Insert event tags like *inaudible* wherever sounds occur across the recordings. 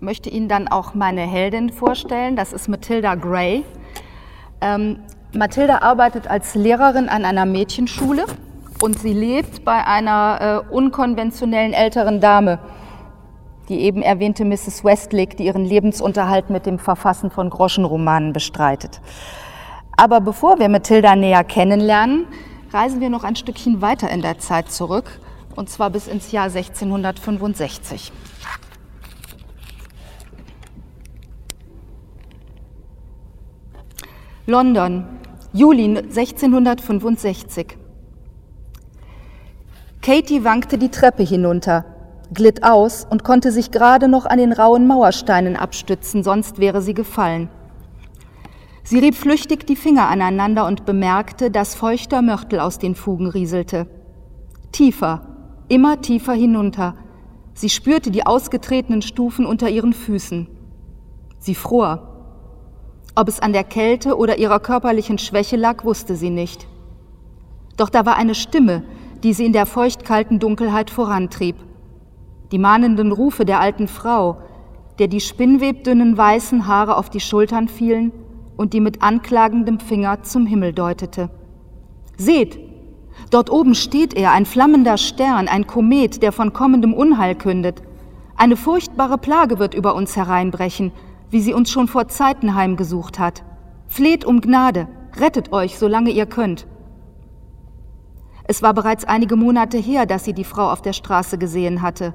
möchte Ihnen dann auch meine Heldin vorstellen. Das ist Matilda Gray. Ähm, Matilda arbeitet als Lehrerin an einer Mädchenschule und sie lebt bei einer äh, unkonventionellen älteren Dame, die eben erwähnte Mrs. Westlake, die ihren Lebensunterhalt mit dem Verfassen von Groschenromanen bestreitet. Aber bevor wir Matilda näher kennenlernen, reisen wir noch ein Stückchen weiter in der Zeit zurück, und zwar bis ins Jahr 1665. London, Juli 1665. Katie wankte die Treppe hinunter, glitt aus und konnte sich gerade noch an den rauen Mauersteinen abstützen, sonst wäre sie gefallen. Sie rieb flüchtig die Finger aneinander und bemerkte, dass feuchter Mörtel aus den Fugen rieselte. Tiefer, immer tiefer hinunter. Sie spürte die ausgetretenen Stufen unter ihren Füßen. Sie fror. Ob es an der Kälte oder ihrer körperlichen Schwäche lag, wusste sie nicht. Doch da war eine Stimme, die sie in der feuchtkalten Dunkelheit vorantrieb. Die mahnenden Rufe der alten Frau, der die spinnwebdünnen weißen Haare auf die Schultern fielen und die mit anklagendem Finger zum Himmel deutete. Seht, dort oben steht er, ein flammender Stern, ein Komet, der von kommendem Unheil kündet. Eine furchtbare Plage wird über uns hereinbrechen, wie sie uns schon vor Zeiten heimgesucht hat. Fleht um Gnade, rettet euch, solange ihr könnt. Es war bereits einige Monate her, dass sie die Frau auf der Straße gesehen hatte,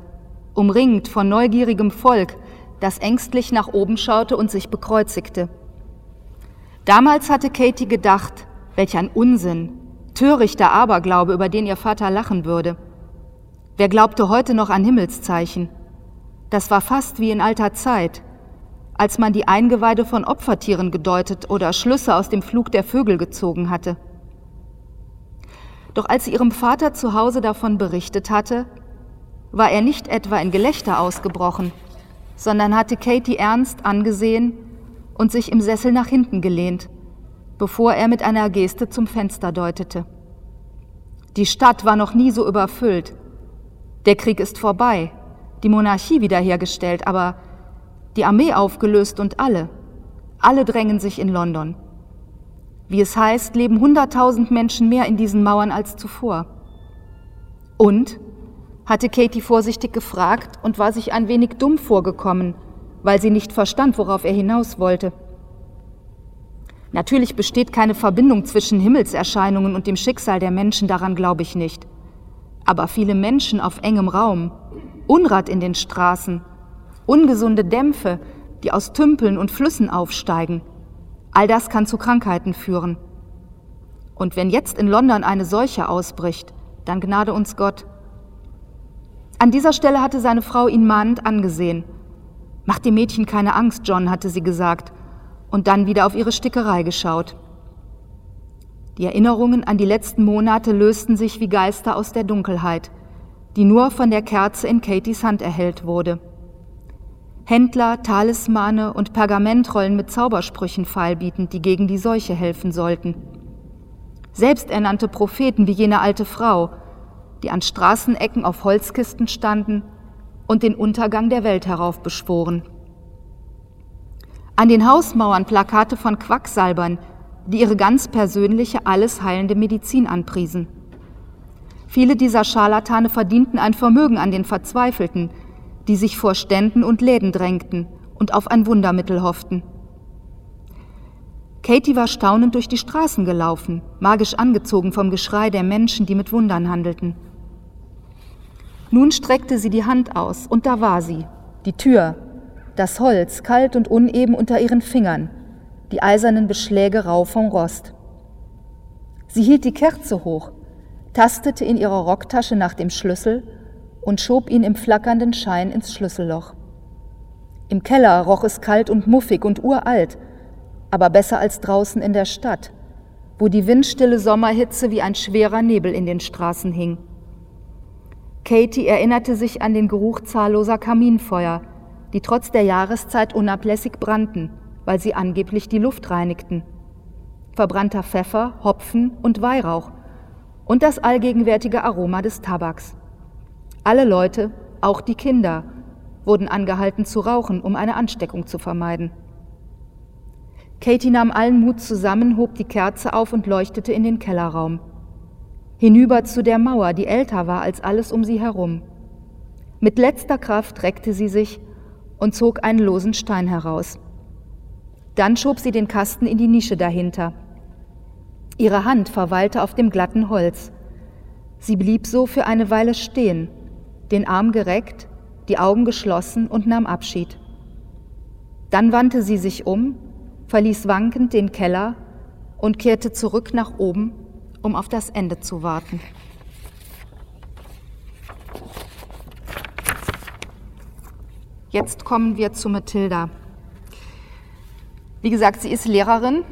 umringt von neugierigem Volk, das ängstlich nach oben schaute und sich bekreuzigte. Damals hatte Katie gedacht, welch ein Unsinn, törichter Aberglaube, über den ihr Vater lachen würde. Wer glaubte heute noch an Himmelszeichen? Das war fast wie in alter Zeit, als man die Eingeweide von Opfertieren gedeutet oder Schlüsse aus dem Flug der Vögel gezogen hatte. Doch als sie ihrem Vater zu Hause davon berichtet hatte, war er nicht etwa in Gelächter ausgebrochen, sondern hatte Katie ernst angesehen und sich im Sessel nach hinten gelehnt, bevor er mit einer Geste zum Fenster deutete. Die Stadt war noch nie so überfüllt. Der Krieg ist vorbei, die Monarchie wiederhergestellt, aber die Armee aufgelöst und alle, alle drängen sich in London. Wie es heißt, leben hunderttausend Menschen mehr in diesen Mauern als zuvor. Und? hatte Katie vorsichtig gefragt und war sich ein wenig dumm vorgekommen, weil sie nicht verstand, worauf er hinaus wollte. Natürlich besteht keine Verbindung zwischen Himmelserscheinungen und dem Schicksal der Menschen, daran glaube ich nicht. Aber viele Menschen auf engem Raum, Unrat in den Straßen, ungesunde Dämpfe, die aus Tümpeln und Flüssen aufsteigen. All das kann zu Krankheiten führen. Und wenn jetzt in London eine Seuche ausbricht, dann gnade uns Gott. An dieser Stelle hatte seine Frau ihn mahnend angesehen. Mach dem Mädchen keine Angst, John, hatte sie gesagt, und dann wieder auf ihre Stickerei geschaut. Die Erinnerungen an die letzten Monate lösten sich wie Geister aus der Dunkelheit, die nur von der Kerze in Katies Hand erhellt wurde. Händler, Talismane und Pergamentrollen mit Zaubersprüchen feilbietend, die gegen die Seuche helfen sollten. Selbsternannte Propheten wie jene alte Frau, die an Straßenecken auf Holzkisten standen und den Untergang der Welt heraufbeschworen. An den Hausmauern Plakate von Quacksalbern, die ihre ganz persönliche, alles heilende Medizin anpriesen. Viele dieser Scharlatane verdienten ein Vermögen an den Verzweifelten, die sich vor Ständen und Läden drängten und auf ein Wundermittel hofften. Katie war staunend durch die Straßen gelaufen, magisch angezogen vom Geschrei der Menschen, die mit Wundern handelten. Nun streckte sie die Hand aus, und da war sie, die Tür, das Holz kalt und uneben unter ihren Fingern, die eisernen Beschläge rau vom Rost. Sie hielt die Kerze hoch, tastete in ihrer Rocktasche nach dem Schlüssel und schob ihn im flackernden Schein ins Schlüsselloch. Im Keller roch es kalt und muffig und uralt, aber besser als draußen in der Stadt, wo die windstille Sommerhitze wie ein schwerer Nebel in den Straßen hing. Katie erinnerte sich an den Geruch zahlloser Kaminfeuer, die trotz der Jahreszeit unablässig brannten, weil sie angeblich die Luft reinigten. Verbrannter Pfeffer, Hopfen und Weihrauch und das allgegenwärtige Aroma des Tabaks. Alle Leute, auch die Kinder, wurden angehalten zu rauchen, um eine Ansteckung zu vermeiden. Katie nahm allen Mut zusammen, hob die Kerze auf und leuchtete in den Kellerraum. Hinüber zu der Mauer, die älter war als alles um sie herum. Mit letzter Kraft reckte sie sich und zog einen losen Stein heraus. Dann schob sie den Kasten in die Nische dahinter. Ihre Hand verweilte auf dem glatten Holz. Sie blieb so für eine Weile stehen, den Arm gereckt, die Augen geschlossen und nahm Abschied. Dann wandte sie sich um, verließ wankend den Keller und kehrte zurück nach oben, um auf das Ende zu warten. Jetzt kommen wir zu Mathilda. Wie gesagt, sie ist Lehrerin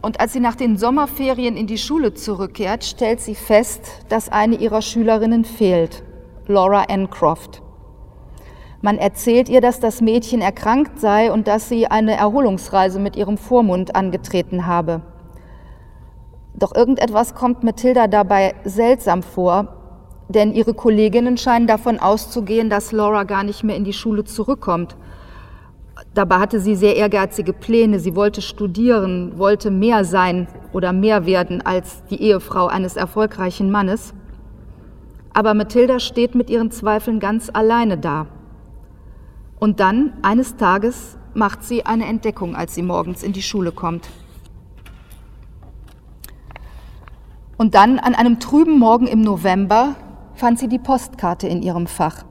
und als sie nach den Sommerferien in die Schule zurückkehrt, stellt sie fest, dass eine ihrer Schülerinnen fehlt, Laura Ancroft. Man erzählt ihr, dass das Mädchen erkrankt sei und dass sie eine Erholungsreise mit ihrem Vormund angetreten habe. Doch irgendetwas kommt Mathilda dabei seltsam vor, denn ihre Kolleginnen scheinen davon auszugehen, dass Laura gar nicht mehr in die Schule zurückkommt. Dabei hatte sie sehr ehrgeizige Pläne. Sie wollte studieren, wollte mehr sein oder mehr werden als die Ehefrau eines erfolgreichen Mannes. Aber Mathilda steht mit ihren Zweifeln ganz alleine da. Und dann, eines Tages, macht sie eine Entdeckung, als sie morgens in die Schule kommt. Und dann, an einem trüben Morgen im November, fand sie die Postkarte in ihrem Fach.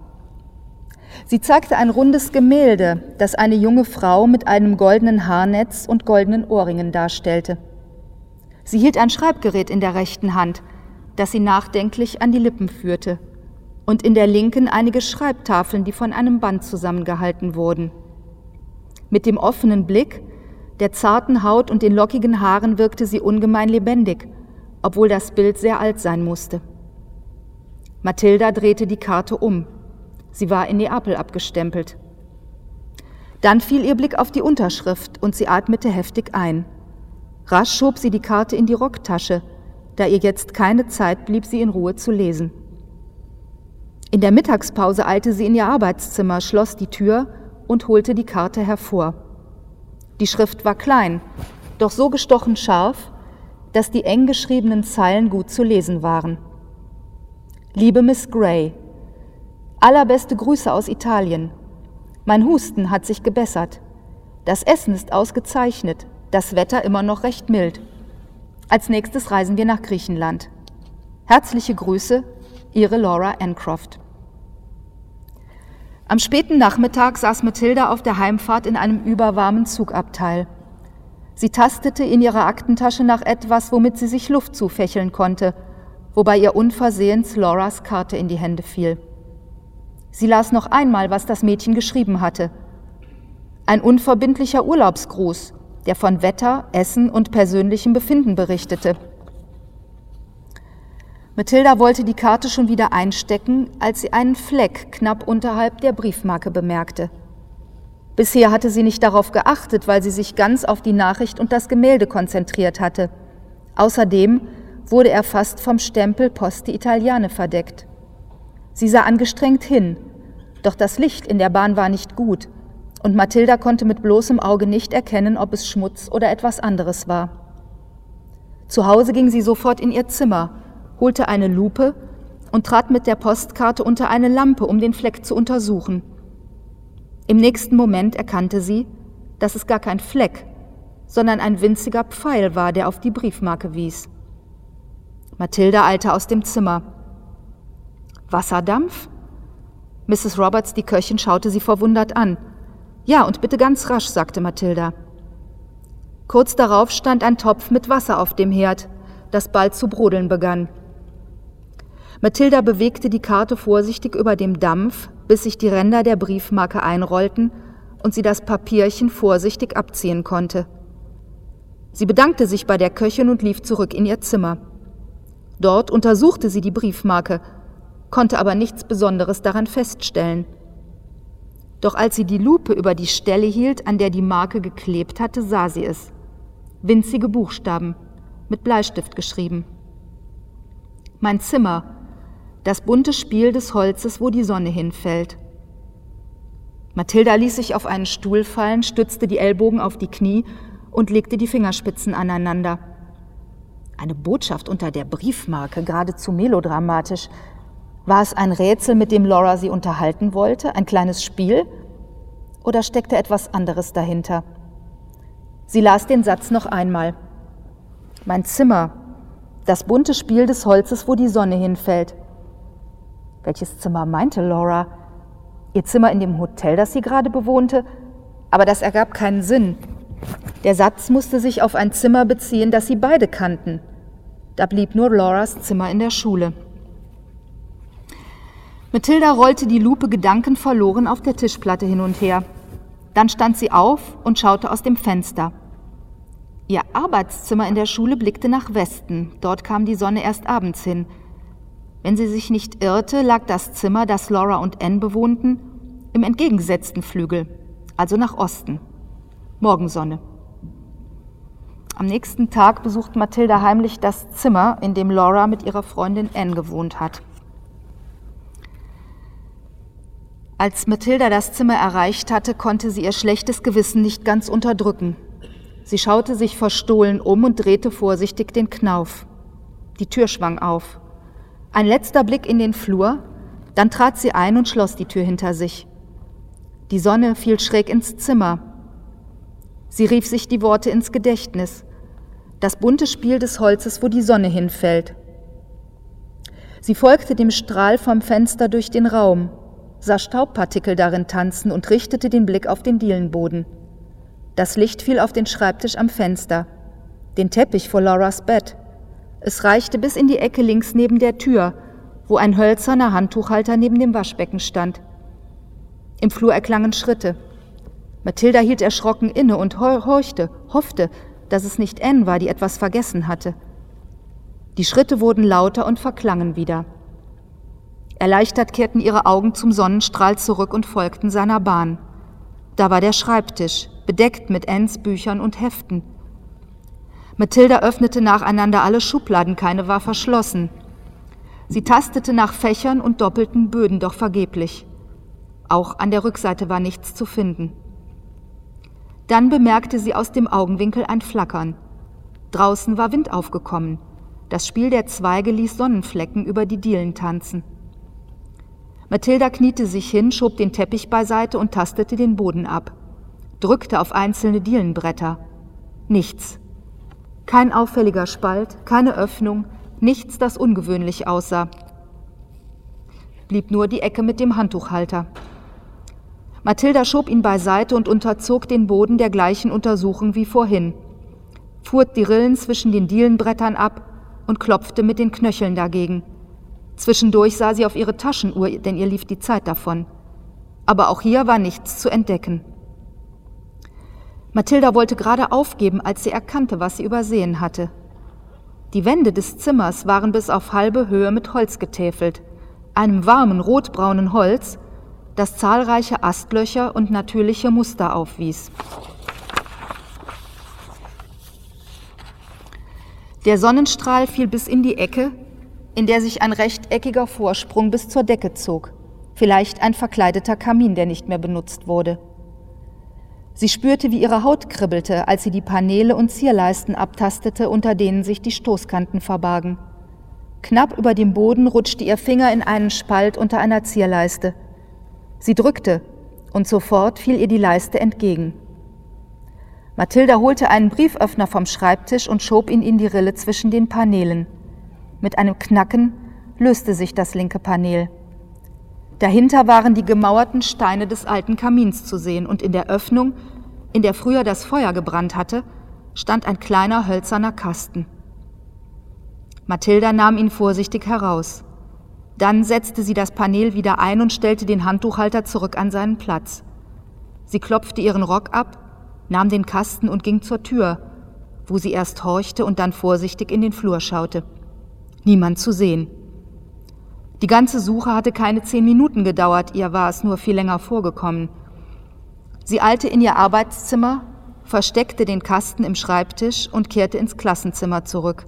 Sie zeigte ein rundes Gemälde, das eine junge Frau mit einem goldenen Haarnetz und goldenen Ohrringen darstellte. Sie hielt ein Schreibgerät in der rechten Hand, das sie nachdenklich an die Lippen führte, und in der linken einige Schreibtafeln, die von einem Band zusammengehalten wurden. Mit dem offenen Blick, der zarten Haut und den lockigen Haaren wirkte sie ungemein lebendig, obwohl das Bild sehr alt sein musste. Mathilda drehte die Karte um. Sie war in Neapel abgestempelt. Dann fiel ihr Blick auf die Unterschrift und sie atmete heftig ein. Rasch schob sie die Karte in die Rocktasche, da ihr jetzt keine Zeit blieb, sie in Ruhe zu lesen. In der Mittagspause eilte sie in ihr Arbeitszimmer, schloss die Tür und holte die Karte hervor. Die Schrift war klein, doch so gestochen scharf, dass die eng geschriebenen Zeilen gut zu lesen waren. Liebe Miss Gray, Allerbeste Grüße aus Italien. Mein Husten hat sich gebessert. Das Essen ist ausgezeichnet, das Wetter immer noch recht mild. Als nächstes reisen wir nach Griechenland. Herzliche Grüße, Ihre Laura Ancroft. Am späten Nachmittag saß Mathilda auf der Heimfahrt in einem überwarmen Zugabteil. Sie tastete in ihrer Aktentasche nach etwas, womit sie sich Luft zufächeln konnte, wobei ihr unversehens Lauras Karte in die Hände fiel. Sie las noch einmal, was das Mädchen geschrieben hatte. Ein unverbindlicher Urlaubsgruß, der von Wetter, Essen und persönlichem Befinden berichtete. Mathilda wollte die Karte schon wieder einstecken, als sie einen Fleck knapp unterhalb der Briefmarke bemerkte. Bisher hatte sie nicht darauf geachtet, weil sie sich ganz auf die Nachricht und das Gemälde konzentriert hatte. Außerdem wurde er fast vom Stempel Poste Italiane verdeckt. Sie sah angestrengt hin, doch das Licht in der Bahn war nicht gut, und Mathilda konnte mit bloßem Auge nicht erkennen, ob es Schmutz oder etwas anderes war. Zu Hause ging sie sofort in ihr Zimmer, holte eine Lupe und trat mit der Postkarte unter eine Lampe, um den Fleck zu untersuchen. Im nächsten Moment erkannte sie, dass es gar kein Fleck, sondern ein winziger Pfeil war, der auf die Briefmarke wies. Mathilda eilte aus dem Zimmer. Wasserdampf? Mrs. Roberts, die Köchin, schaute sie verwundert an. Ja, und bitte ganz rasch, sagte Mathilda. Kurz darauf stand ein Topf mit Wasser auf dem Herd, das bald zu brodeln begann. Mathilda bewegte die Karte vorsichtig über dem Dampf, bis sich die Ränder der Briefmarke einrollten und sie das Papierchen vorsichtig abziehen konnte. Sie bedankte sich bei der Köchin und lief zurück in ihr Zimmer. Dort untersuchte sie die Briefmarke konnte aber nichts Besonderes daran feststellen. Doch als sie die Lupe über die Stelle hielt, an der die Marke geklebt hatte, sah sie es. Winzige Buchstaben, mit Bleistift geschrieben. Mein Zimmer, das bunte Spiel des Holzes, wo die Sonne hinfällt. Mathilda ließ sich auf einen Stuhl fallen, stützte die Ellbogen auf die Knie und legte die Fingerspitzen aneinander. Eine Botschaft unter der Briefmarke, geradezu melodramatisch. War es ein Rätsel, mit dem Laura sie unterhalten wollte, ein kleines Spiel? Oder steckte etwas anderes dahinter? Sie las den Satz noch einmal. Mein Zimmer, das bunte Spiel des Holzes, wo die Sonne hinfällt. Welches Zimmer meinte Laura? Ihr Zimmer in dem Hotel, das sie gerade bewohnte? Aber das ergab keinen Sinn. Der Satz musste sich auf ein Zimmer beziehen, das sie beide kannten. Da blieb nur Lauras Zimmer in der Schule. Mathilda rollte die Lupe gedankenverloren auf der Tischplatte hin und her. Dann stand sie auf und schaute aus dem Fenster. Ihr Arbeitszimmer in der Schule blickte nach Westen. Dort kam die Sonne erst abends hin. Wenn sie sich nicht irrte, lag das Zimmer, das Laura und Anne bewohnten, im entgegengesetzten Flügel, also nach Osten. Morgensonne. Am nächsten Tag besucht Mathilda heimlich das Zimmer, in dem Laura mit ihrer Freundin Anne gewohnt hat. Als Mathilda das Zimmer erreicht hatte, konnte sie ihr schlechtes Gewissen nicht ganz unterdrücken. Sie schaute sich verstohlen um und drehte vorsichtig den Knauf. Die Tür schwang auf. Ein letzter Blick in den Flur, dann trat sie ein und schloss die Tür hinter sich. Die Sonne fiel schräg ins Zimmer. Sie rief sich die Worte ins Gedächtnis. Das bunte Spiel des Holzes, wo die Sonne hinfällt. Sie folgte dem Strahl vom Fenster durch den Raum, sah Staubpartikel darin tanzen und richtete den Blick auf den Dielenboden. Das Licht fiel auf den Schreibtisch am Fenster, den Teppich vor Lauras Bett, es reichte bis in die Ecke links neben der Tür, wo ein hölzerner Handtuchhalter neben dem Waschbecken stand. Im Flur erklangen Schritte. Mathilda hielt erschrocken inne und horchte, hoffte, dass es nicht Anne war, die etwas vergessen hatte. Die Schritte wurden lauter und verklangen wieder. Erleichtert kehrten ihre Augen zum Sonnenstrahl zurück und folgten seiner Bahn. Da war der Schreibtisch, bedeckt mit Anns Büchern und Heften. Mathilda öffnete nacheinander alle Schubladen, keine war verschlossen. Sie tastete nach Fächern und doppelten Böden, doch vergeblich. Auch an der Rückseite war nichts zu finden. Dann bemerkte sie aus dem Augenwinkel ein Flackern. Draußen war Wind aufgekommen. Das Spiel der Zweige ließ Sonnenflecken über die Dielen tanzen. Mathilda kniete sich hin, schob den Teppich beiseite und tastete den Boden ab, drückte auf einzelne Dielenbretter. Nichts. Kein auffälliger Spalt, keine Öffnung, nichts, das ungewöhnlich aussah. Blieb nur die Ecke mit dem Handtuchhalter. Mathilda schob ihn beiseite und unterzog den Boden der gleichen Untersuchung wie vorhin, fuhr die Rillen zwischen den Dielenbrettern ab und klopfte mit den Knöcheln dagegen. Zwischendurch sah sie auf ihre Taschenuhr, denn ihr lief die Zeit davon. Aber auch hier war nichts zu entdecken. Mathilda wollte gerade aufgeben, als sie erkannte, was sie übersehen hatte. Die Wände des Zimmers waren bis auf halbe Höhe mit Holz getäfelt, einem warmen rotbraunen Holz, das zahlreiche Astlöcher und natürliche Muster aufwies. Der Sonnenstrahl fiel bis in die Ecke, in der sich ein rechteckiger Vorsprung bis zur Decke zog, vielleicht ein verkleideter Kamin, der nicht mehr benutzt wurde. Sie spürte, wie ihre Haut kribbelte, als sie die Paneele und Zierleisten abtastete, unter denen sich die Stoßkanten verbargen. Knapp über dem Boden rutschte ihr Finger in einen Spalt unter einer Zierleiste. Sie drückte, und sofort fiel ihr die Leiste entgegen. Mathilda holte einen Brieföffner vom Schreibtisch und schob ihn in die Rille zwischen den Paneelen. Mit einem Knacken löste sich das linke Panel. Dahinter waren die gemauerten Steine des alten Kamins zu sehen und in der Öffnung, in der früher das Feuer gebrannt hatte, stand ein kleiner hölzerner Kasten. Mathilda nahm ihn vorsichtig heraus. Dann setzte sie das Panel wieder ein und stellte den Handtuchhalter zurück an seinen Platz. Sie klopfte ihren Rock ab, nahm den Kasten und ging zur Tür, wo sie erst horchte und dann vorsichtig in den Flur schaute. Niemand zu sehen. Die ganze Suche hatte keine zehn Minuten gedauert, ihr war es nur viel länger vorgekommen. Sie eilte in ihr Arbeitszimmer, versteckte den Kasten im Schreibtisch und kehrte ins Klassenzimmer zurück.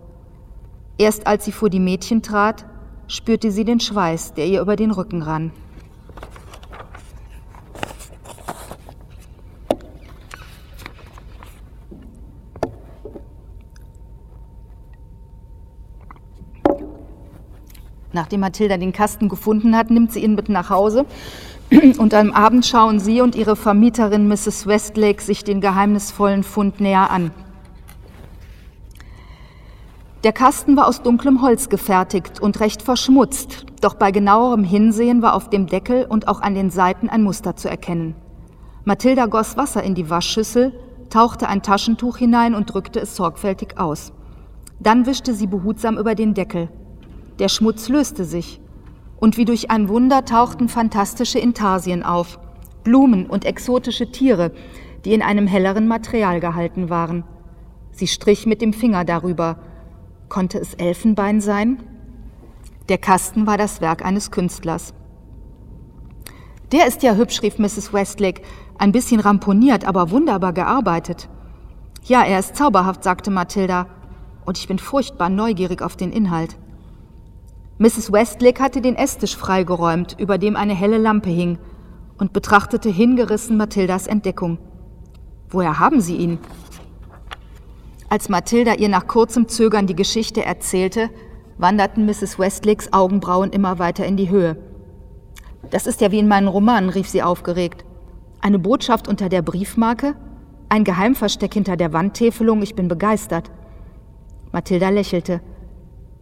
Erst als sie vor die Mädchen trat, spürte sie den Schweiß, der ihr über den Rücken rann. Nachdem Mathilda den Kasten gefunden hat, nimmt sie ihn mit nach Hause *clears throat* und am Abend schauen sie und ihre Vermieterin Mrs. Westlake sich den geheimnisvollen Fund näher an. Der Kasten war aus dunklem Holz gefertigt und recht verschmutzt, doch bei genauerem Hinsehen war auf dem Deckel und auch an den Seiten ein Muster zu erkennen. Mathilda goss Wasser in die Waschschüssel, tauchte ein Taschentuch hinein und drückte es sorgfältig aus. Dann wischte sie behutsam über den Deckel. Der Schmutz löste sich, und wie durch ein Wunder tauchten fantastische Intarsien auf, Blumen und exotische Tiere, die in einem helleren Material gehalten waren. Sie strich mit dem Finger darüber, Konnte es Elfenbein sein? Der Kasten war das Werk eines Künstlers. Der ist ja hübsch, rief Mrs. Westlake, ein bisschen ramponiert, aber wunderbar gearbeitet. Ja, er ist zauberhaft, sagte Mathilda, und ich bin furchtbar neugierig auf den Inhalt. Mrs. Westlake hatte den Esstisch freigeräumt, über dem eine helle Lampe hing, und betrachtete hingerissen Mathildas Entdeckung. Woher haben Sie ihn? Als Mathilda ihr nach kurzem Zögern die Geschichte erzählte, wanderten Mrs. Westlakes Augenbrauen immer weiter in die Höhe. Das ist ja wie in meinen Romanen, rief sie aufgeregt. Eine Botschaft unter der Briefmarke? Ein Geheimversteck hinter der Wandtäfelung? Ich bin begeistert. Mathilda lächelte.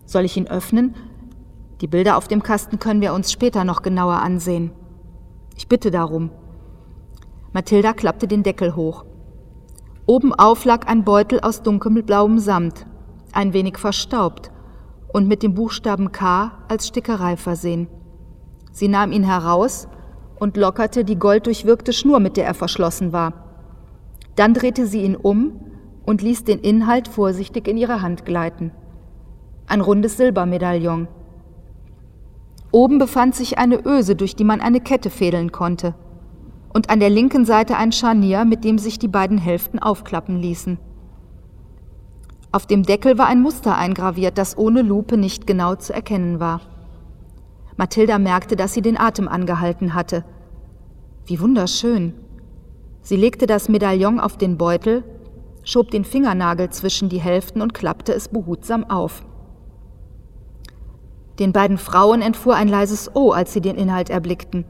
Soll ich ihn öffnen? Die Bilder auf dem Kasten können wir uns später noch genauer ansehen. Ich bitte darum. Mathilda klappte den Deckel hoch. Obenauf lag ein Beutel aus dunkelblauem Samt, ein wenig verstaubt und mit dem Buchstaben K als Stickerei versehen. Sie nahm ihn heraus und lockerte die golddurchwirkte Schnur, mit der er verschlossen war. Dann drehte sie ihn um und ließ den Inhalt vorsichtig in ihre Hand gleiten. Ein rundes Silbermedaillon. Oben befand sich eine Öse, durch die man eine Kette fädeln konnte und an der linken Seite ein Scharnier, mit dem sich die beiden Hälften aufklappen ließen. Auf dem Deckel war ein Muster eingraviert, das ohne Lupe nicht genau zu erkennen war. Mathilda merkte, dass sie den Atem angehalten hatte. Wie wunderschön. Sie legte das Medaillon auf den Beutel, schob den Fingernagel zwischen die Hälften und klappte es behutsam auf. Den beiden Frauen entfuhr ein leises O, als sie den Inhalt erblickten.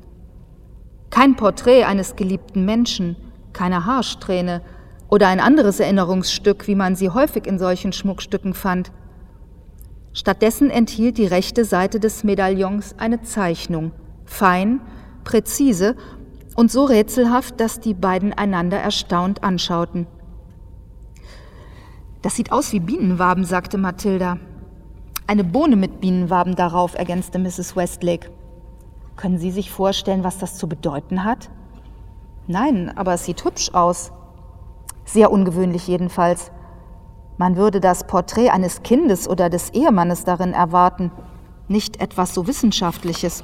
Kein Porträt eines geliebten Menschen, keine Haarsträhne oder ein anderes Erinnerungsstück, wie man sie häufig in solchen Schmuckstücken fand. Stattdessen enthielt die rechte Seite des Medaillons eine Zeichnung, fein, präzise und so rätselhaft, dass die beiden einander erstaunt anschauten. Das sieht aus wie Bienenwaben, sagte Mathilda. Eine Bohne mit Bienenwaben darauf, ergänzte Mrs. Westlake. Können Sie sich vorstellen, was das zu bedeuten hat? Nein, aber es sieht hübsch aus. Sehr ungewöhnlich jedenfalls. Man würde das Porträt eines Kindes oder des Ehemannes darin erwarten, nicht etwas so Wissenschaftliches.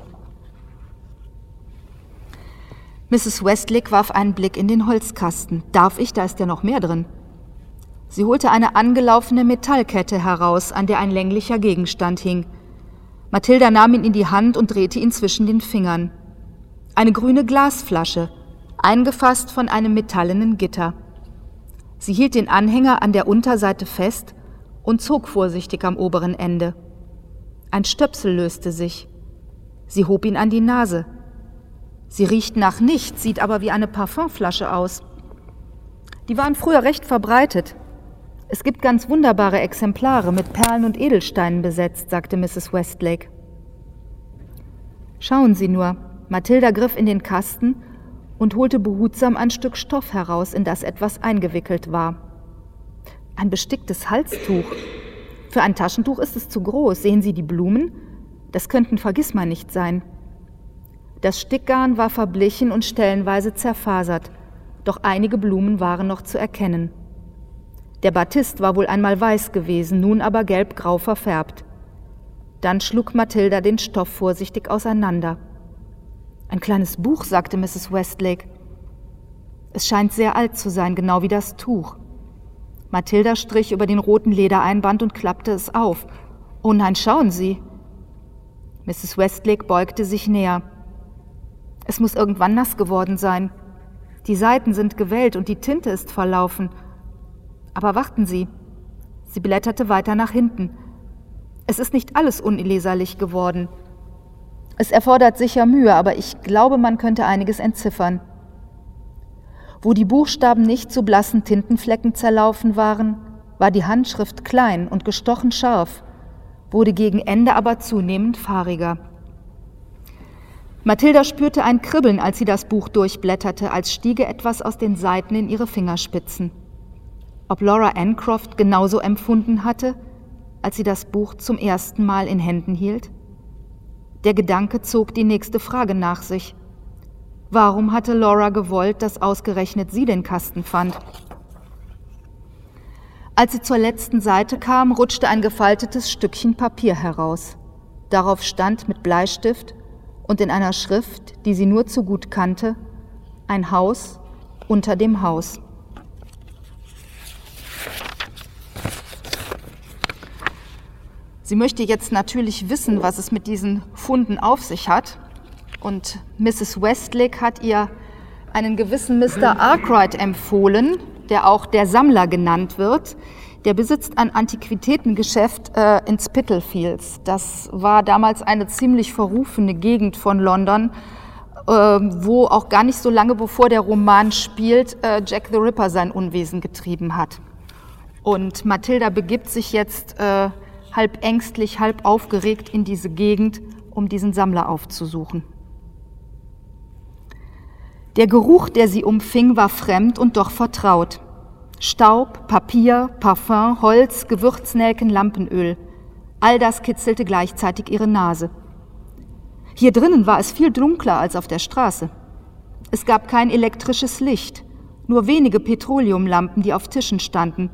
Mrs. Westlake warf einen Blick in den Holzkasten. Darf ich? Da ist ja noch mehr drin. Sie holte eine angelaufene Metallkette heraus, an der ein länglicher Gegenstand hing. Mathilda nahm ihn in die Hand und drehte ihn zwischen den Fingern. Eine grüne Glasflasche, eingefasst von einem metallenen Gitter. Sie hielt den Anhänger an der Unterseite fest und zog vorsichtig am oberen Ende. Ein Stöpsel löste sich. Sie hob ihn an die Nase. Sie riecht nach nichts, sieht aber wie eine Parfumflasche aus. Die waren früher recht verbreitet. Es gibt ganz wunderbare Exemplare mit Perlen und Edelsteinen besetzt, sagte Mrs. Westlake. Schauen Sie nur. Mathilda griff in den Kasten und holte behutsam ein Stück Stoff heraus, in das etwas eingewickelt war. Ein besticktes Halstuch. Für ein Taschentuch ist es zu groß. Sehen Sie die Blumen? Das könnten Vergissmeinnicht sein. Das Stickgarn war verblichen und stellenweise zerfasert, doch einige Blumen waren noch zu erkennen. Der Batist war wohl einmal weiß gewesen, nun aber gelbgrau verfärbt. Dann schlug Mathilda den Stoff vorsichtig auseinander. Ein kleines Buch, sagte Mrs. Westlake. Es scheint sehr alt zu sein, genau wie das Tuch. Mathilda strich über den roten Ledereinband und klappte es auf. Oh nein, schauen Sie. Mrs. Westlake beugte sich näher. Es muss irgendwann nass geworden sein. Die Seiten sind gewellt und die Tinte ist verlaufen. Aber warten Sie. Sie blätterte weiter nach hinten. Es ist nicht alles unleserlich geworden. Es erfordert sicher Mühe, aber ich glaube, man könnte einiges entziffern. Wo die Buchstaben nicht zu blassen Tintenflecken zerlaufen waren, war die Handschrift klein und gestochen scharf, wurde gegen Ende aber zunehmend fahriger. Mathilda spürte ein Kribbeln, als sie das Buch durchblätterte, als stiege etwas aus den Seiten in ihre Fingerspitzen. Ob Laura Ancroft genauso empfunden hatte, als sie das Buch zum ersten Mal in Händen hielt? Der Gedanke zog die nächste Frage nach sich. Warum hatte Laura gewollt, dass ausgerechnet sie den Kasten fand? Als sie zur letzten Seite kam, rutschte ein gefaltetes Stückchen Papier heraus. Darauf stand mit Bleistift und in einer Schrift, die sie nur zu gut kannte, ein Haus unter dem Haus. Sie möchte jetzt natürlich wissen, was es mit diesen Funden auf sich hat. Und Mrs. Westlake hat ihr einen gewissen Mr. Arkwright empfohlen, der auch der Sammler genannt wird. Der besitzt ein Antiquitätengeschäft äh, in Spitalfields. Das war damals eine ziemlich verrufene Gegend von London, äh, wo auch gar nicht so lange bevor der Roman spielt, äh, Jack the Ripper sein Unwesen getrieben hat. Und Mathilda begibt sich jetzt äh, halb ängstlich, halb aufgeregt in diese Gegend, um diesen Sammler aufzusuchen. Der Geruch, der sie umfing, war fremd und doch vertraut. Staub, Papier, Parfum, Holz, Gewürznelken, Lampenöl. All das kitzelte gleichzeitig ihre Nase. Hier drinnen war es viel dunkler als auf der Straße. Es gab kein elektrisches Licht, nur wenige Petroleumlampen, die auf Tischen standen,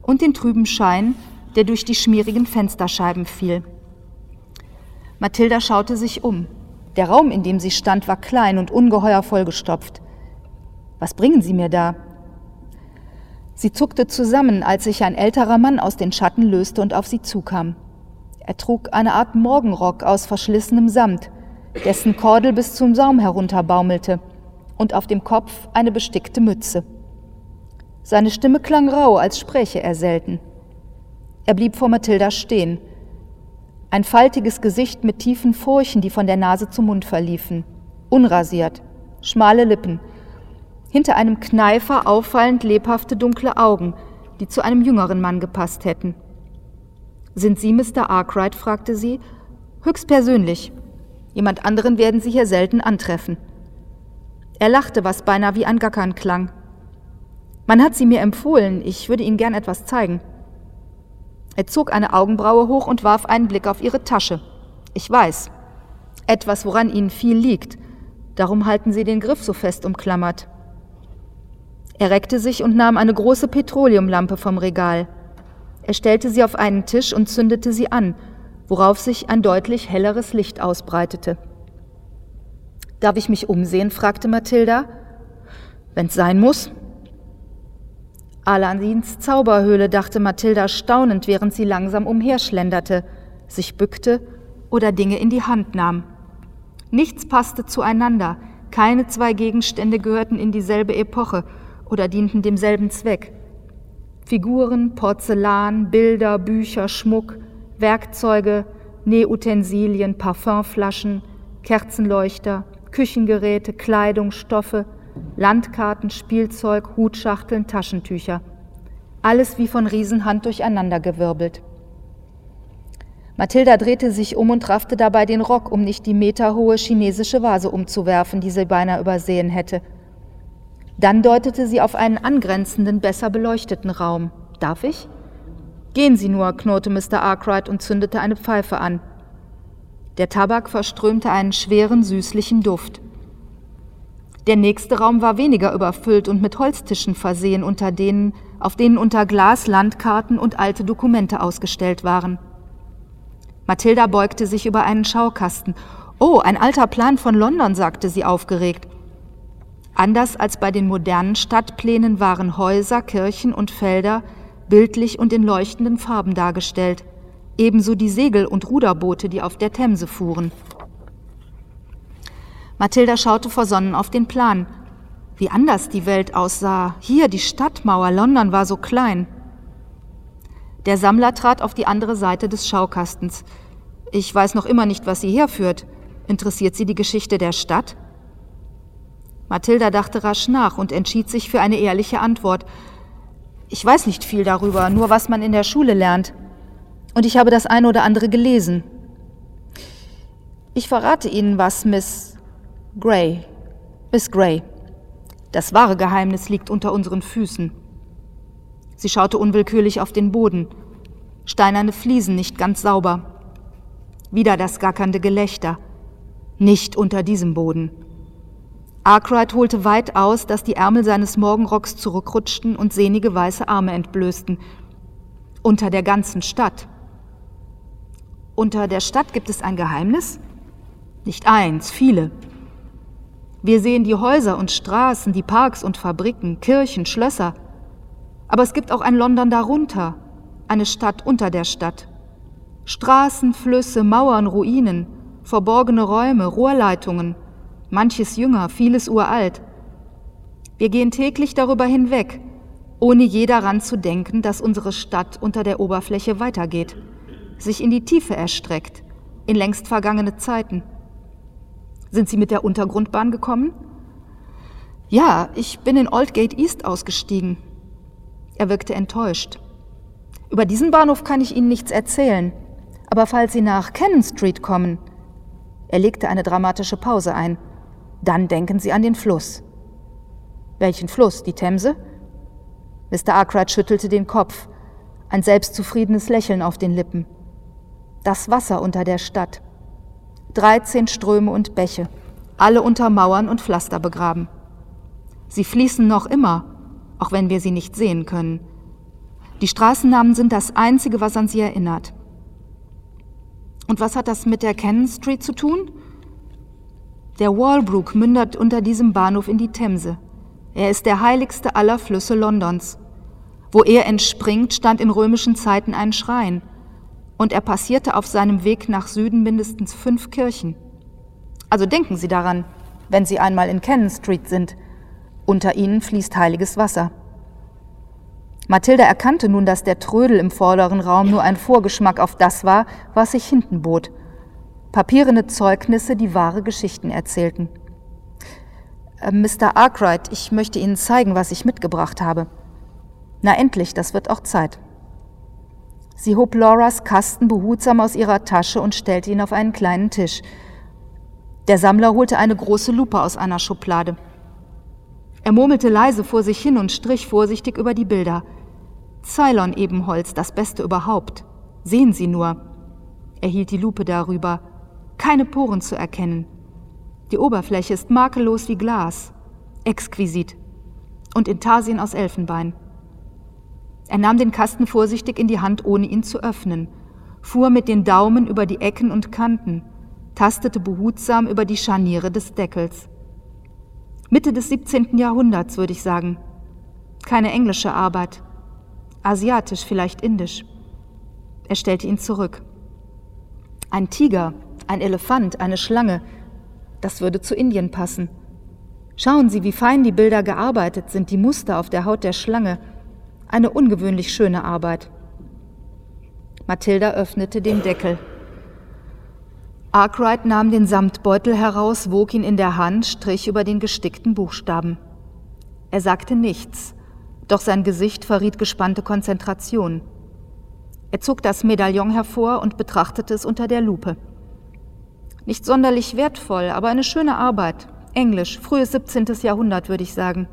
und den trüben Schein, der durch die schmierigen Fensterscheiben fiel. Mathilda schaute sich um. Der Raum, in dem sie stand, war klein und ungeheuer vollgestopft. Was bringen Sie mir da? Sie zuckte zusammen, als sich ein älterer Mann aus den Schatten löste und auf sie zukam. Er trug eine Art Morgenrock aus verschlissenem Samt, dessen Kordel bis zum Saum herunterbaumelte, und auf dem Kopf eine bestickte Mütze. Seine Stimme klang rau, als spräche er selten. Er blieb vor Mathilda stehen. Ein faltiges Gesicht mit tiefen Furchen, die von der Nase zum Mund verliefen. Unrasiert, schmale Lippen. Hinter einem Kneifer auffallend lebhafte dunkle Augen, die zu einem jüngeren Mann gepasst hätten. Sind Sie Mr. Arkwright? fragte sie. Höchstpersönlich. Jemand anderen werden Sie hier selten antreffen. Er lachte, was beinahe wie ein Gackern klang. Man hat sie mir empfohlen, ich würde Ihnen gern etwas zeigen. Er zog eine Augenbraue hoch und warf einen Blick auf ihre Tasche. Ich weiß. Etwas, woran Ihnen viel liegt. Darum halten Sie den Griff so fest umklammert. Er reckte sich und nahm eine große Petroleumlampe vom Regal. Er stellte sie auf einen Tisch und zündete sie an, worauf sich ein deutlich helleres Licht ausbreitete. Darf ich mich umsehen? fragte Mathilda. Wenn's sein muss, Aladins Zauberhöhle, dachte Mathilda staunend, während sie langsam umherschlenderte, sich bückte oder Dinge in die Hand nahm. Nichts passte zueinander, keine zwei Gegenstände gehörten in dieselbe Epoche oder dienten demselben Zweck. Figuren, Porzellan, Bilder, Bücher, Schmuck, Werkzeuge, Nähutensilien, Parfümflaschen, Kerzenleuchter, Küchengeräte, Kleidung, Stoffe – Landkarten, Spielzeug, Hutschachteln, Taschentücher. Alles wie von Riesenhand durcheinandergewirbelt. Mathilda drehte sich um und raffte dabei den Rock, um nicht die meterhohe chinesische Vase umzuwerfen, die sie beinahe übersehen hätte. Dann deutete sie auf einen angrenzenden, besser beleuchteten Raum. Darf ich? Gehen Sie nur, knurrte Mr. Arkwright und zündete eine Pfeife an. Der Tabak verströmte einen schweren, süßlichen Duft. Der nächste Raum war weniger überfüllt und mit Holztischen versehen, unter denen, auf denen unter Glas Landkarten und alte Dokumente ausgestellt waren. Mathilda beugte sich über einen Schaukasten. Oh, ein alter Plan von London, sagte sie aufgeregt. Anders als bei den modernen Stadtplänen waren Häuser, Kirchen und Felder bildlich und in leuchtenden Farben dargestellt, ebenso die Segel und Ruderboote, die auf der Themse fuhren. Mathilda schaute versonnen auf den Plan. Wie anders die Welt aussah. Hier die Stadtmauer, London war so klein. Der Sammler trat auf die andere Seite des Schaukastens. Ich weiß noch immer nicht, was Sie herführt. Interessiert Sie die Geschichte der Stadt? Mathilda dachte rasch nach und entschied sich für eine ehrliche Antwort. Ich weiß nicht viel darüber, nur was man in der Schule lernt. Und ich habe das eine oder andere gelesen. Ich verrate Ihnen was, Miss Gray. Miss Gray. Das wahre Geheimnis liegt unter unseren Füßen. Sie schaute unwillkürlich auf den Boden. Steinerne Fliesen nicht ganz sauber. Wieder das gackernde Gelächter. Nicht unter diesem Boden. Arkwright holte weit aus, dass die Ärmel seines Morgenrocks zurückrutschten und sehnige weiße Arme entblößten. Unter der ganzen Stadt. Unter der Stadt gibt es ein Geheimnis? Nicht eins, viele. Wir sehen die Häuser und Straßen, die Parks und Fabriken, Kirchen, Schlösser. Aber es gibt auch ein London darunter, eine Stadt unter der Stadt. Straßen, Flüsse, Mauern, Ruinen, verborgene Räume, Rohrleitungen, manches jünger, vieles uralt. Wir gehen täglich darüber hinweg, ohne je daran zu denken, dass unsere Stadt unter der Oberfläche weitergeht, sich in die Tiefe erstreckt, in längst vergangene Zeiten. Sind Sie mit der Untergrundbahn gekommen? Ja, ich bin in Oldgate East ausgestiegen. Er wirkte enttäuscht. Über diesen Bahnhof kann ich Ihnen nichts erzählen. Aber falls Sie nach Cannon Street kommen, er legte eine dramatische Pause ein, dann denken Sie an den Fluss. Welchen Fluss? Die Themse? Mr. Arkwright schüttelte den Kopf, ein selbstzufriedenes Lächeln auf den Lippen. Das Wasser unter der Stadt. Dreizehn Ströme und Bäche, alle unter Mauern und Pflaster begraben. Sie fließen noch immer, auch wenn wir sie nicht sehen können. Die Straßennamen sind das Einzige, was an sie erinnert. Und was hat das mit der Cannon Street zu tun? Der Walbrook mündet unter diesem Bahnhof in die Themse. Er ist der heiligste aller Flüsse Londons. Wo er entspringt, stand in römischen Zeiten ein Schrein, und er passierte auf seinem Weg nach Süden mindestens fünf Kirchen. Also denken Sie daran, wenn Sie einmal in Cannon Street sind, unter ihnen fließt heiliges Wasser. Mathilda erkannte nun, dass der Trödel im vorderen Raum nur ein Vorgeschmack auf das war, was sich hinten bot. Papierene Zeugnisse, die wahre Geschichten erzählten. Äh, Mr. Arkwright, ich möchte Ihnen zeigen, was ich mitgebracht habe. Na endlich, das wird auch Zeit. Sie hob Lauras Kasten behutsam aus ihrer Tasche und stellte ihn auf einen kleinen Tisch. Der Sammler holte eine große Lupe aus einer Schublade. Er murmelte leise vor sich hin und strich vorsichtig über die Bilder. Ceylon-Ebenholz, das Beste überhaupt. Sehen Sie nur. Er hielt die Lupe darüber. Keine Poren zu erkennen. Die Oberfläche ist makellos wie Glas. Exquisit. Und Intarsien aus Elfenbein. Er nahm den Kasten vorsichtig in die Hand, ohne ihn zu öffnen, fuhr mit den Daumen über die Ecken und Kanten, tastete behutsam über die Scharniere des Deckels. Mitte des 17. Jahrhunderts, würde ich sagen. Keine englische Arbeit. Asiatisch, vielleicht indisch. Er stellte ihn zurück. Ein Tiger, ein Elefant, eine Schlange, das würde zu Indien passen. Schauen Sie, wie fein die Bilder gearbeitet sind, die Muster auf der Haut der Schlange. Eine ungewöhnlich schöne Arbeit. Mathilda öffnete den Deckel. Arkwright nahm den Samtbeutel heraus, wog ihn in der Hand, strich über den gestickten Buchstaben. Er sagte nichts, doch sein Gesicht verriet gespannte Konzentration. Er zog das Medaillon hervor und betrachtete es unter der Lupe. Nicht sonderlich wertvoll, aber eine schöne Arbeit. Englisch, frühes 17. Jahrhundert, würde ich sagen.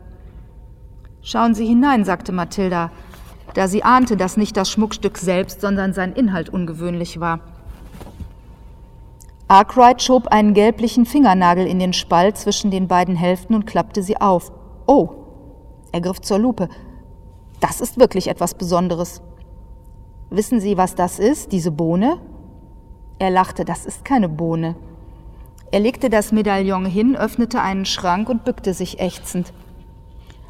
Schauen Sie hinein, sagte Mathilda, da sie ahnte, dass nicht das Schmuckstück selbst, sondern sein Inhalt ungewöhnlich war. Arkwright schob einen gelblichen Fingernagel in den Spalt zwischen den beiden Hälften und klappte sie auf. Oh! Er griff zur Lupe. Das ist wirklich etwas Besonderes. Wissen Sie, was das ist, diese Bohne? Er lachte, das ist keine Bohne. Er legte das Medaillon hin, öffnete einen Schrank und bückte sich ächzend.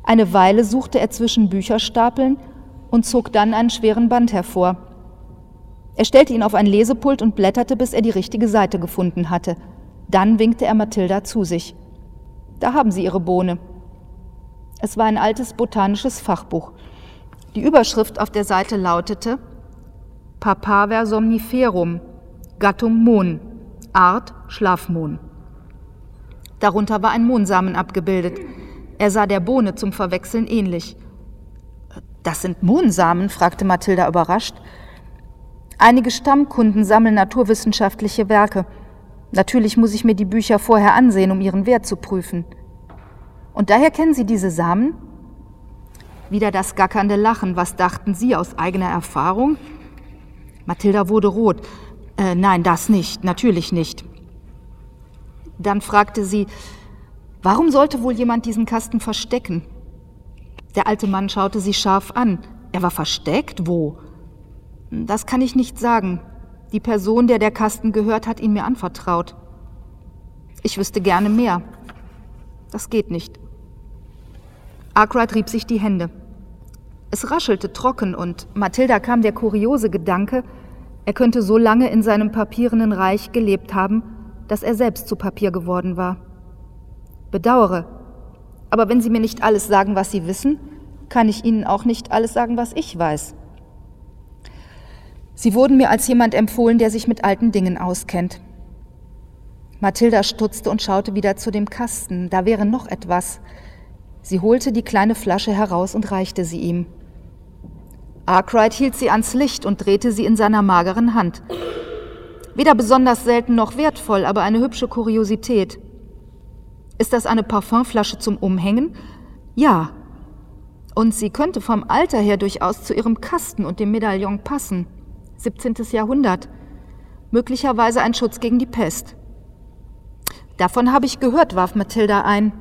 Eine Weile suchte er zwischen Bücherstapeln und zog dann einen schweren Band hervor. Er stellte ihn auf ein Lesepult und blätterte, bis er die richtige Seite gefunden hatte. Dann winkte er Mathilda zu sich. Da haben Sie Ihre Bohne. Es war ein altes botanisches Fachbuch. Die Überschrift auf der Seite lautete Papaver somniferum, Gattung Mohn, Art Schlafmohn. Darunter war ein Mohnsamen abgebildet. Er sah der Bohne zum Verwechseln ähnlich. Das sind Mohnsamen? fragte Mathilda überrascht. Einige Stammkunden sammeln naturwissenschaftliche Werke. Natürlich muss ich mir die Bücher vorher ansehen, um ihren Wert zu prüfen. Und daher kennen Sie diese Samen? Wieder das gackernde Lachen. Was dachten Sie aus eigener Erfahrung? Mathilda wurde rot. Äh, nein, das nicht, natürlich nicht. Dann fragte sie, warum sollte wohl jemand diesen Kasten verstecken? Der alte Mann schaute sie scharf an. Er war versteckt? Wo? Das kann ich nicht sagen. Die Person, der der Kasten gehört, hat ihn mir anvertraut. Ich wüsste gerne mehr. Das geht nicht. Arkwright rieb sich die Hände. Es raschelte trocken und Mathilda kam der kuriose Gedanke, er könnte so lange in seinem papierenden Reich gelebt haben, dass er selbst zu Papier geworden war. Bedauere, aber wenn Sie mir nicht alles sagen, was Sie wissen, kann ich Ihnen auch nicht alles sagen, was ich weiß. Sie wurden mir als jemand empfohlen, der sich mit alten Dingen auskennt. Mathilda stutzte und schaute wieder zu dem Kasten. Da wäre noch etwas. Sie holte die kleine Flasche heraus und reichte sie ihm. Arkwright hielt sie ans Licht und drehte sie in seiner mageren Hand. Weder besonders selten noch wertvoll, aber eine hübsche Kuriosität. Ist das eine Parfümflasche zum Umhängen? Ja. Und sie könnte vom Alter her durchaus zu ihrem Kasten und dem Medaillon passen. 17. Jahrhundert. Möglicherweise ein Schutz gegen die Pest. Davon habe ich gehört, warf Mathilda ein.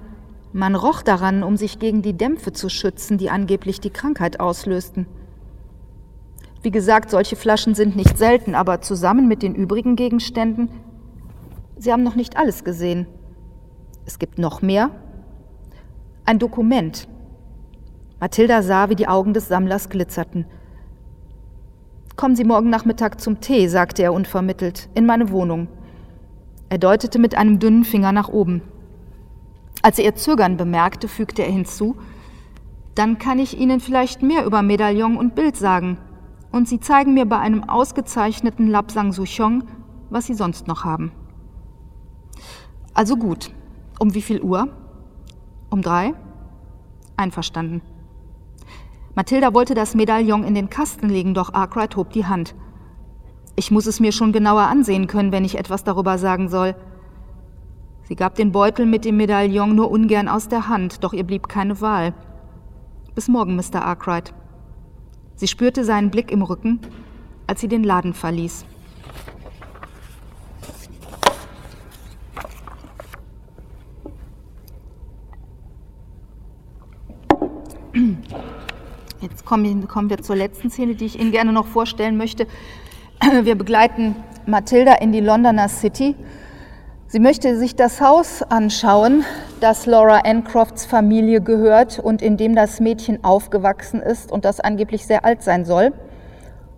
Man roch daran, um sich gegen die Dämpfe zu schützen, die angeblich die Krankheit auslösten. Wie gesagt, solche Flaschen sind nicht selten, aber zusammen mit den übrigen Gegenständen. Sie haben noch nicht alles gesehen. Es gibt noch mehr. Ein Dokument. Mathilda sah, wie die Augen des Sammlers glitzerten. Kommen Sie morgen Nachmittag zum Tee, sagte er unvermittelt, in meine Wohnung. Er deutete mit einem dünnen Finger nach oben. Als er ihr Zögern bemerkte, fügte er hinzu, dann kann ich Ihnen vielleicht mehr über Medaillon und Bild sagen und Sie zeigen mir bei einem ausgezeichneten Lapsang Souchong, was Sie sonst noch haben. Also gut. Um wie viel Uhr? Um drei? Einverstanden. Mathilda wollte das Medaillon in den Kasten legen, doch Arkwright hob die Hand. Ich muss es mir schon genauer ansehen können, wenn ich etwas darüber sagen soll. Sie gab den Beutel mit dem Medaillon nur ungern aus der Hand, doch ihr blieb keine Wahl. Bis morgen, Mr. Arkwright. Sie spürte seinen Blick im Rücken, als sie den Laden verließ. Jetzt kommen wir zur letzten Szene, die ich Ihnen gerne noch vorstellen möchte. *clears throat* Wir begleiten Mathilda in die Londoner City Sie möchte sich das Haus anschauen, das Laura Ancrofts Familie gehört und in dem das Mädchen aufgewachsen ist und das angeblich sehr alt sein soll.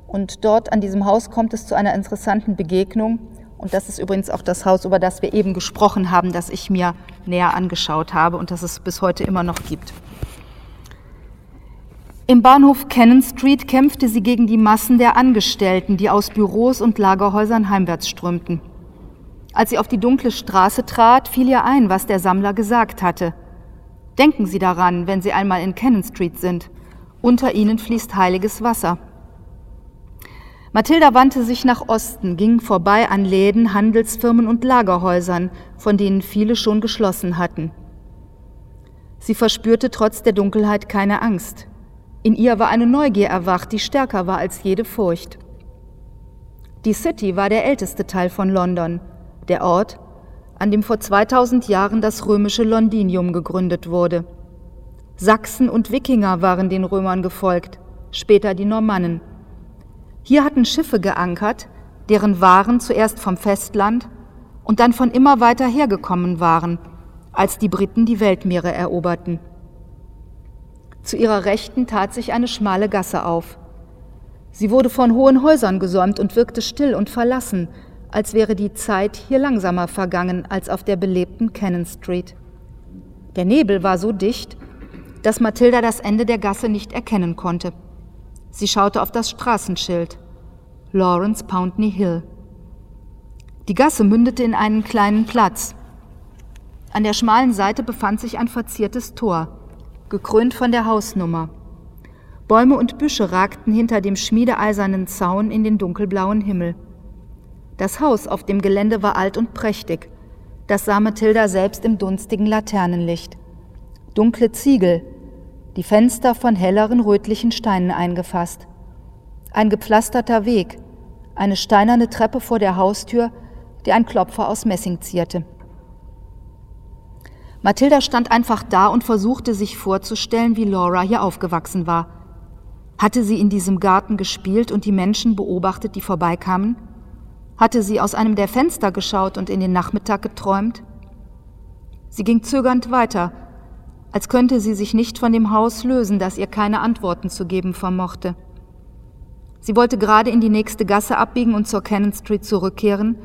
Und dort an diesem Haus kommt es zu einer interessanten Begegnung. Und das ist übrigens auch das Haus, über das wir eben gesprochen haben, das ich mir näher angeschaut habe und das es bis heute immer noch gibt. Im Bahnhof Cannon Street kämpfte sie gegen die Massen der Angestellten, die aus Büros und Lagerhäusern heimwärts strömten. Als sie auf die dunkle Straße trat, fiel ihr ein, was der Sammler gesagt hatte. Denken Sie daran, wenn Sie einmal in Cannon Street sind. Unter ihnen fließt heiliges Wasser. Mathilda wandte sich nach Osten, ging vorbei an Läden, Handelsfirmen und Lagerhäusern, von denen viele schon geschlossen hatten. Sie verspürte trotz der Dunkelheit keine Angst. In ihr war eine Neugier erwacht, die stärker war als jede Furcht. Die City war der älteste Teil von London der Ort, an dem vor 2000 Jahren das römische Londinium gegründet wurde. Sachsen und Wikinger waren den Römern gefolgt, später die Normannen. Hier hatten Schiffe geankert, deren Waren zuerst vom Festland und dann von immer weiter hergekommen waren, als die Briten die Weltmeere eroberten. Zu ihrer Rechten tat sich eine schmale Gasse auf. Sie wurde von hohen Häusern gesäumt und wirkte still und verlassen, als wäre die Zeit hier langsamer vergangen als auf der belebten Cannon Street. Der Nebel war so dicht, dass Mathilda das Ende der Gasse nicht erkennen konnte. Sie schaute auf das Straßenschild. Lawrence Pountney Hill. Die Gasse mündete in einen kleinen Platz. An der schmalen Seite befand sich ein verziertes Tor, gekrönt von der Hausnummer. Bäume und Büsche ragten hinter dem schmiedeeisernen Zaun in den dunkelblauen Himmel. Das Haus auf dem Gelände war alt und prächtig. Das sah Mathilda selbst im dunstigen Laternenlicht. Dunkle Ziegel, die Fenster von helleren rötlichen Steinen eingefasst. Ein gepflasterter Weg, eine steinerne Treppe vor der Haustür, die ein Klopfer aus Messing zierte. Mathilda stand einfach da und versuchte sich vorzustellen, wie Laura hier aufgewachsen war. Hatte sie in diesem Garten gespielt und die Menschen beobachtet, die vorbeikamen? Hatte sie aus einem der Fenster geschaut und in den Nachmittag geträumt? Sie ging zögernd weiter, als könnte sie sich nicht von dem Haus lösen, das ihr keine Antworten zu geben vermochte. Sie wollte gerade in die nächste Gasse abbiegen und zur Cannon Street zurückkehren,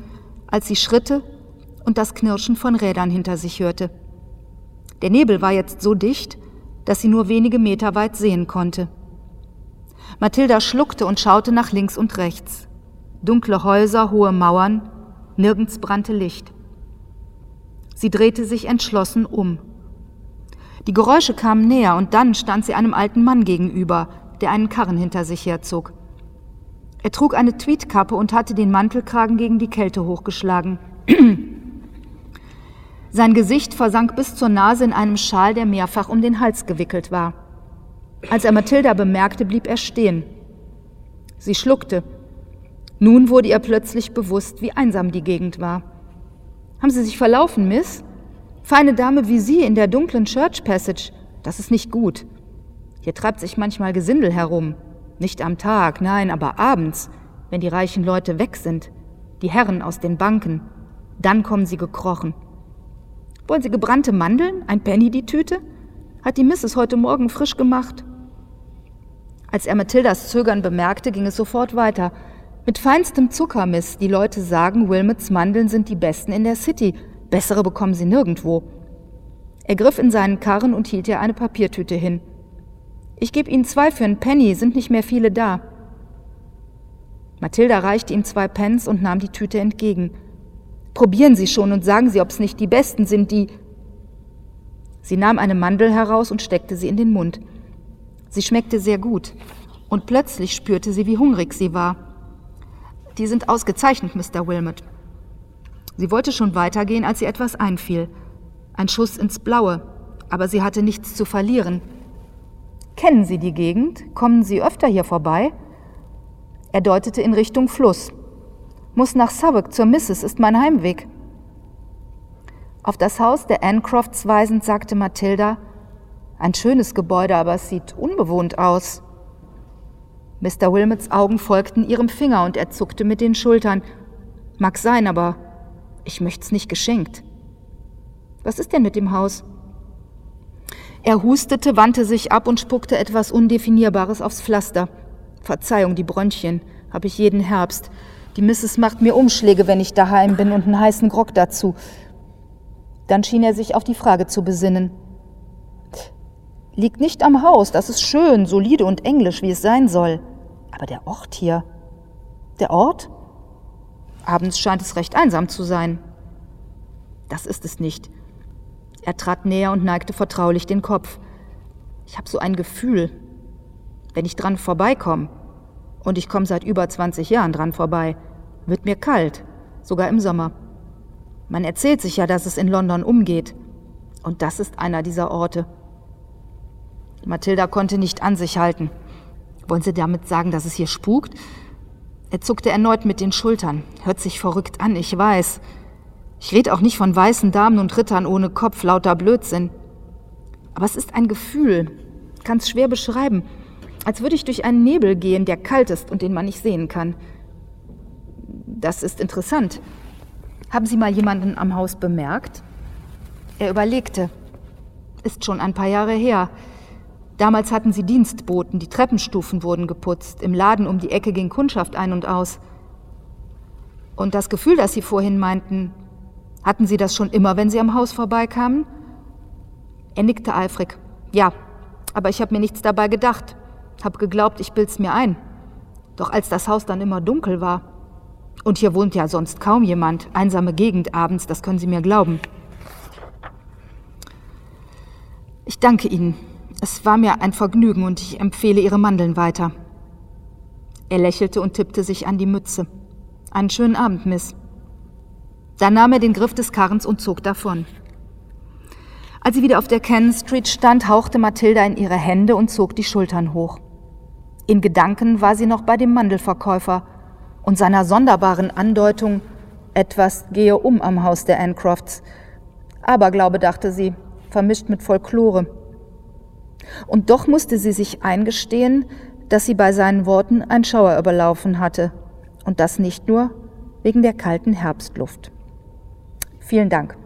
als sie Schritte und das Knirschen von Rädern hinter sich hörte. Der Nebel war jetzt so dicht, dass sie nur wenige Meter weit sehen konnte. Mathilda schluckte und schaute nach links und rechts. Dunkle Häuser, hohe Mauern, nirgends brannte Licht. Sie drehte sich entschlossen um. Die Geräusche kamen näher und dann stand sie einem alten Mann gegenüber, der einen Karren hinter sich herzog. Er trug eine Tweedkappe und hatte den Mantelkragen gegen die Kälte hochgeschlagen. *clears throat* Sein Gesicht versank bis zur Nase in einem Schal, der mehrfach um den Hals gewickelt war. Als er Mathilda bemerkte, blieb er stehen. Sie schluckte nun wurde ihr plötzlich bewusst, wie einsam die Gegend war. Haben Sie sich verlaufen, Miss? Feine Dame wie Sie in der dunklen Church Passage, das ist nicht gut. Hier treibt sich manchmal Gesindel herum. Nicht am Tag, nein, aber abends, wenn die reichen Leute weg sind, die Herren aus den Banken. Dann kommen sie gekrochen. Wollen Sie gebrannte Mandeln? Ein Penny die Tüte? Hat die Misses heute Morgen frisch gemacht. Als er Mathildas Zögern bemerkte, ging es sofort weiter. Mit feinstem Zuckermiss. Die Leute sagen, Wilmots Mandeln sind die besten in der City. Bessere bekommen sie nirgendwo. Er griff in seinen Karren und hielt ihr eine Papiertüte hin. Ich gebe Ihnen zwei für einen Penny, sind nicht mehr viele da. Mathilda reichte ihm zwei Pence und nahm die Tüte entgegen. Probieren Sie schon und sagen Sie, ob es nicht die besten sind, die. Sie nahm eine Mandel heraus und steckte sie in den Mund. Sie schmeckte sehr gut, und plötzlich spürte sie, wie hungrig sie war. Die sind ausgezeichnet, Mr. Wilmot. Sie wollte schon weitergehen, als ihr etwas einfiel. Ein Schuss ins Blaue, aber sie hatte nichts zu verlieren. Kennen Sie die Gegend? Kommen Sie öfter hier vorbei? Er deutete in Richtung Fluss. Muss nach Southwark zur Misses, ist mein Heimweg. Auf das Haus der Ancrofts weisend sagte Mathilda, ein schönes Gebäude, aber es sieht unbewohnt aus. Mr. Wilmots Augen folgten ihrem Finger und er zuckte mit den Schultern. Mag sein, aber ich möcht's nicht geschenkt. Was ist denn mit dem Haus? Er hustete, wandte sich ab und spuckte etwas Undefinierbares aufs Pflaster. Verzeihung, die Bronchien, hab ich jeden Herbst. Die Misses macht mir Umschläge, wenn ich daheim bin und einen heißen Grog dazu. Dann schien er sich auf die Frage zu besinnen. Liegt nicht am Haus, das ist schön, solide und englisch, wie es sein soll. Aber der Ort hier. Der Ort? Abends scheint es recht einsam zu sein. Das ist es nicht. Er trat näher und neigte vertraulich den Kopf. Ich habe so ein Gefühl, wenn ich dran vorbeikomme, und ich komme seit über 20 Jahren dran vorbei, wird mir kalt, sogar im Sommer. Man erzählt sich ja, dass es in London umgeht. Und das ist einer dieser Orte. Mathilda konnte nicht an sich halten. Wollen Sie damit sagen, dass es hier spukt? Er zuckte erneut mit den Schultern. Hört sich verrückt an, ich weiß. Ich rede auch nicht von weißen Damen und Rittern ohne Kopf, lauter Blödsinn. Aber es ist ein Gefühl, kann es schwer beschreiben, als würde ich durch einen Nebel gehen, der kalt ist und den man nicht sehen kann. Das ist interessant. Haben Sie mal jemanden am Haus bemerkt? Er überlegte. Ist schon ein paar Jahre her. Damals hatten sie Dienstboten, die Treppenstufen wurden geputzt, im Laden um die Ecke ging Kundschaft ein und aus. Und das Gefühl, das Sie vorhin meinten, hatten Sie das schon immer, wenn Sie am Haus vorbeikamen? Er nickte eifrig. Ja, aber ich habe mir nichts dabei gedacht. Hab geglaubt, ich bild's mir ein. Doch als das Haus dann immer dunkel war, und hier wohnt ja sonst kaum jemand, einsame Gegend abends, das können Sie mir glauben. Ich danke Ihnen. Es war mir ein Vergnügen und ich empfehle Ihre Mandeln weiter. Er lächelte und tippte sich an die Mütze. Einen schönen Abend, Miss. Dann nahm er den Griff des Karrens und zog davon. Als sie wieder auf der Cannon Street stand, hauchte Mathilda in ihre Hände und zog die Schultern hoch. In Gedanken war sie noch bei dem Mandelverkäufer und seiner sonderbaren Andeutung, etwas gehe um am Haus der Ancrofts. Aberglaube, dachte sie, vermischt mit Folklore. Und doch musste sie sich eingestehen, dass sie bei seinen Worten ein Schauer überlaufen hatte. Und das nicht nur wegen der kalten Herbstluft. Vielen Dank.